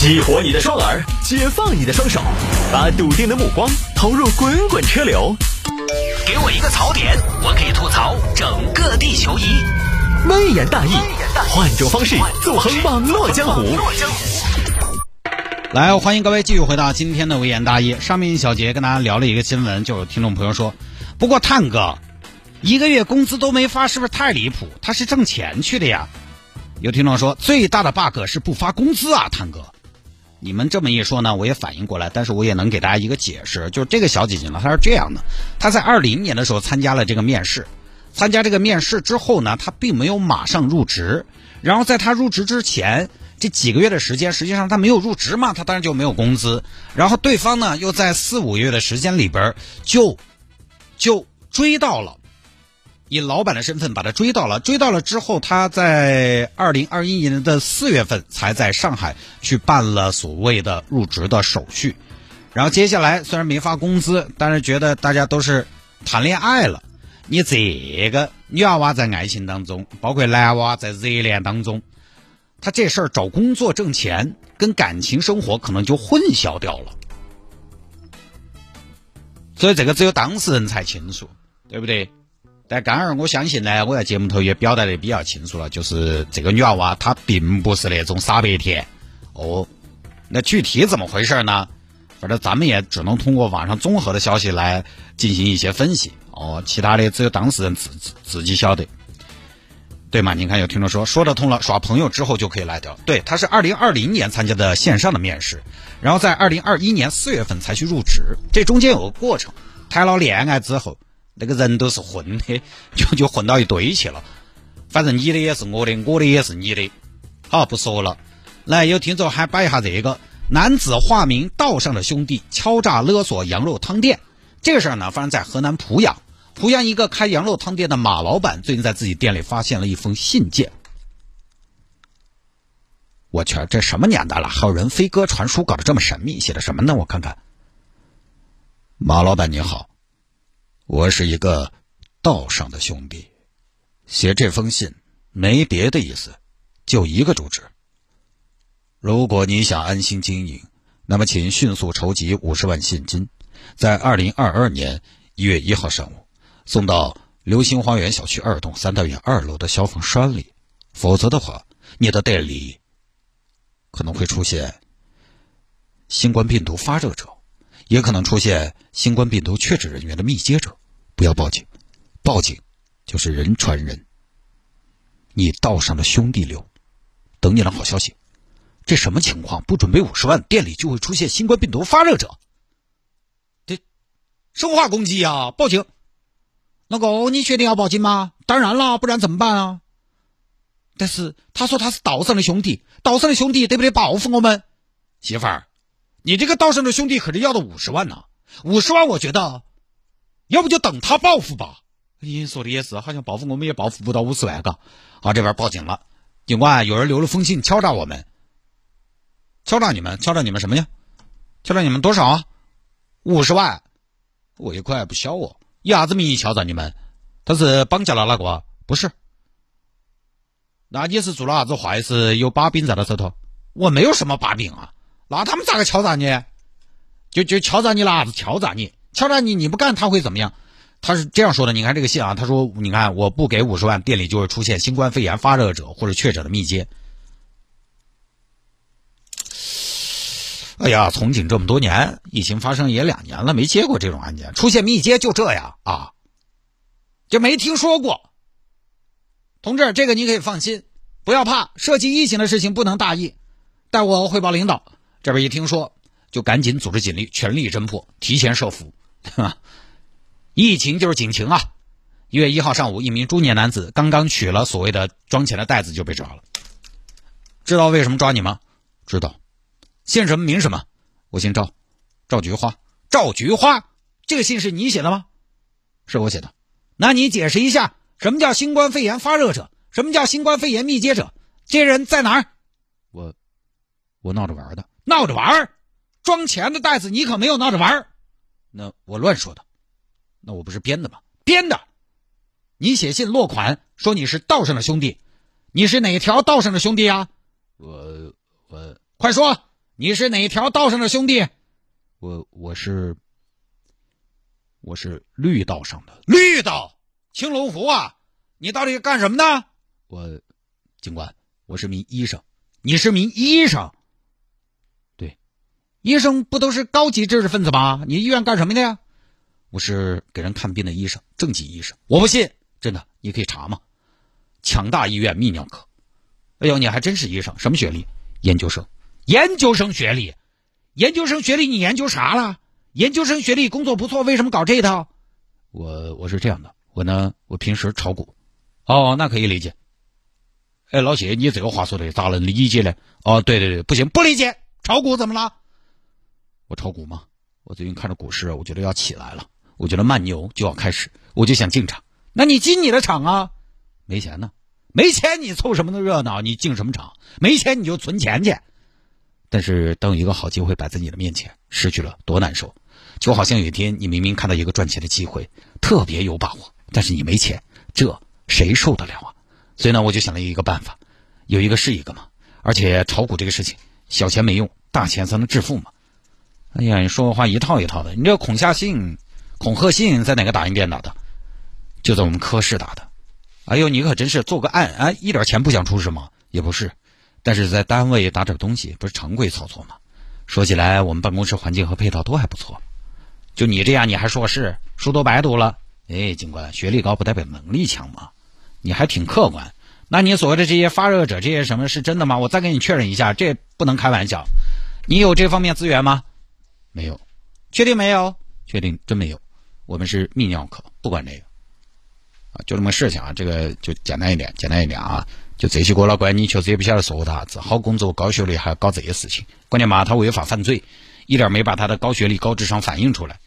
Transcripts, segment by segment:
激活你的双耳，解放你的双手，把笃定的目光投入滚滚车流。给我一个槽点，我可以吐槽整个地球仪。微言大义，换种方式纵横网络江湖。来，欢迎各位继续回到今天的微言大义。上面一小节跟大家聊了一个新闻，就有听众朋友说，不过探哥一个月工资都没发，是不是太离谱？他是挣钱去的呀。有听众说，最大的 bug 是不发工资啊，探哥。你们这么一说呢，我也反应过来，但是我也能给大家一个解释，就是这个小姐姐呢，她是这样的，她在二零年的时候参加了这个面试，参加这个面试之后呢，她并没有马上入职，然后在她入职之前这几个月的时间，实际上她没有入职嘛，她当然就没有工资，然后对方呢又在四五个月的时间里边就就追到了。以老板的身份把他追到了，追到了之后，他在二零二一年的四月份才在上海去办了所谓的入职的手续，然后接下来虽然没发工资，但是觉得大家都是谈恋爱了，你这个女娃娃在爱情当中，包括男娃在热恋当中，他这事儿找工作挣钱跟感情生活可能就混淆掉了，所以这个只有当事人才清楚，对不对？但刚儿，我相信呢，我在节目头也表达的比较清楚了，就是这个女娃娃她并不是那种傻白甜哦。那具体怎么回事呢？反正咱们也只能通过网上综合的消息来进行一些分析哦。其他的只有当事人自自己晓得，对吗？你看有听众说说得通了，耍朋友之后就可以来掉。对，他是二零二零年参加的线上的面试，然后在二零二一年四月份才去入职，这中间有个过程，谈了恋爱之后。那个人都是混的，就就混到一堆去了。反正你的也是我的，我的也是你的。好，不说了。来，有听众还摆一下这个男子化名道上的兄弟敲诈勒索羊肉汤店。这个事儿呢，发生在河南濮阳。濮阳一个开羊肉汤店的马老板，最近在自己店里发现了一封信件。我去，这什么年代了，还有人飞鸽传书，搞得这么神秘？写的什么呢？我看看。马老板你好。我是一个道上的兄弟，写这封信没别的意思，就一个主旨。如果你想安心经营，那么请迅速筹集五十万现金，在二零二二年一月一号上午送到流星花园小区二栋三单元二楼的消防栓里，否则的话，你的店里可能会出现新冠病毒发热者。也可能出现新冠病毒确诊人员的密接者，不要报警，报警就是人传人。你道上的兄弟留，等你的好消息。这什么情况？不准备五十万，店里就会出现新冠病毒发热者。这生化攻击啊！报警。老公，你确定要报警吗？当然了，不然怎么办啊？但是他说他是道上的兄弟，道上的兄弟对不对？报复我们，媳妇儿。你这个道上的兄弟可是要的五十万呢，五十万我觉得，要不就等他报复吧。你说的也是，好像报复我们也报复不到五十万，嘎。好，这边报警了，警官，有人留了封信敲诈我们，敲诈你们，敲诈你们什么呀？敲诈你们多少啊？五十万，我一块不小哦。以啥子名义敲诈你们？他是绑架了哪个？不是。那你是做了啥子坏事？有把柄在他手头？我没有什么把柄啊。那他们咋个敲诈你？就就敲诈你了，子敲诈你，敲诈你，你不干他会怎么样？他是这样说的，你看这个信啊，他说，你看我不给五十万，店里就会出现新冠肺炎发热者或者确诊的密接。哎呀，从警这么多年，疫情发生也两年了，没接过这种案件，出现密接就这样啊，就没听说过。同志，这个你可以放心，不要怕，涉及疫情的事情不能大意，待我汇报领导。这边一听说，就赶紧组织警力，全力侦破，提前设伏。疫情就是警情啊！一月一号上午，一名中年男子刚刚取了所谓的装钱的袋子就被抓了。知道为什么抓你吗？知道。姓什么名什么？我姓赵，赵菊花。赵菊花，这个信是你写的吗？是我写的。那你解释一下，什么叫新冠肺炎发热者？什么叫新冠肺炎密接者？这些人在哪儿？我，我闹着玩的。闹着玩儿，装钱的袋子你可没有闹着玩儿，那我乱说的，那我不是编的吗？编的，你写信落款说你是道上的兄弟，你是哪条道上的兄弟啊？我我快说，你是哪条道上的兄弟？我我是我是绿道上的绿道青龙湖啊！你到底干什么的？我警官，我是名医生。你是名医生？医生不都是高级知识分子吗？你医院干什么的呀？我是给人看病的医生，正经医生。我不信，真的，你可以查嘛？强大医院泌尿科。哎呦，你还真是医生，什么学历？研究生。研究生学历，研究生学历，你研究啥了？研究生学历工作不错，为什么搞这一套？我我是这样的，我呢，我平时炒股。哦，那可以理解。哎，老谢，你这个话说的咋能理解呢？哦，对对对，不行，不理解。炒股怎么了？我炒股吗？我最近看着股市，我觉得要起来了，我觉得慢牛就要开始，我就想进场。那你进你的场啊？没钱呢，没钱你凑什么的热闹？你进什么场？没钱你就存钱去。但是当一个好机会摆在你的面前，失去了多难受，就好像有一天你明明看到一个赚钱的机会，特别有把握，但是你没钱，这谁受得了啊？所以呢，我就想了一个办法，有一个是一个嘛。而且炒股这个事情，小钱没用，大钱才能致富嘛。哎呀，你说话一套一套的，你这恐吓信、恐吓信在哪个打印店打的？就在我们科室打的。哎呦，你可真是做个案啊，一点钱不想出是吗？也不是。但是在单位打点东西不是常规操作吗？说起来，我们办公室环境和配套都还不错。就你这样，你还说是书都白读了？哎，警官，学历高不代表能力强吗？你还挺客观。那你所谓的这些发热者，这些什么是真的吗？我再给你确认一下，这不能开玩笑。你有这方面资源吗？没有。确定没有？确定，真没有。我们是泌尿科，不管这个。啊，就这么事情啊，这个就简单一点，简单一点啊。就这些过老倌，你确实也不晓得说他啥子。好工作、高学历，还要搞这些事情，关键嘛他违法犯罪，一点没把他的高学历、高智商反映出来。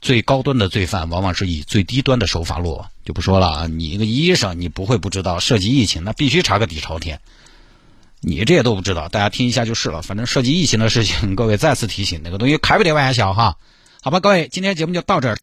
最高端的罪犯，往往是以最低端的手法落。就不说了啊，你一个医生，你不会不知道涉及疫情，那必须查个底朝天。你这些都不知道，大家听一下就是了。反正涉及疫情的事情，各位再次提醒，那个东西开不得玩笑哈。好吧，各位，今天节目就到这儿。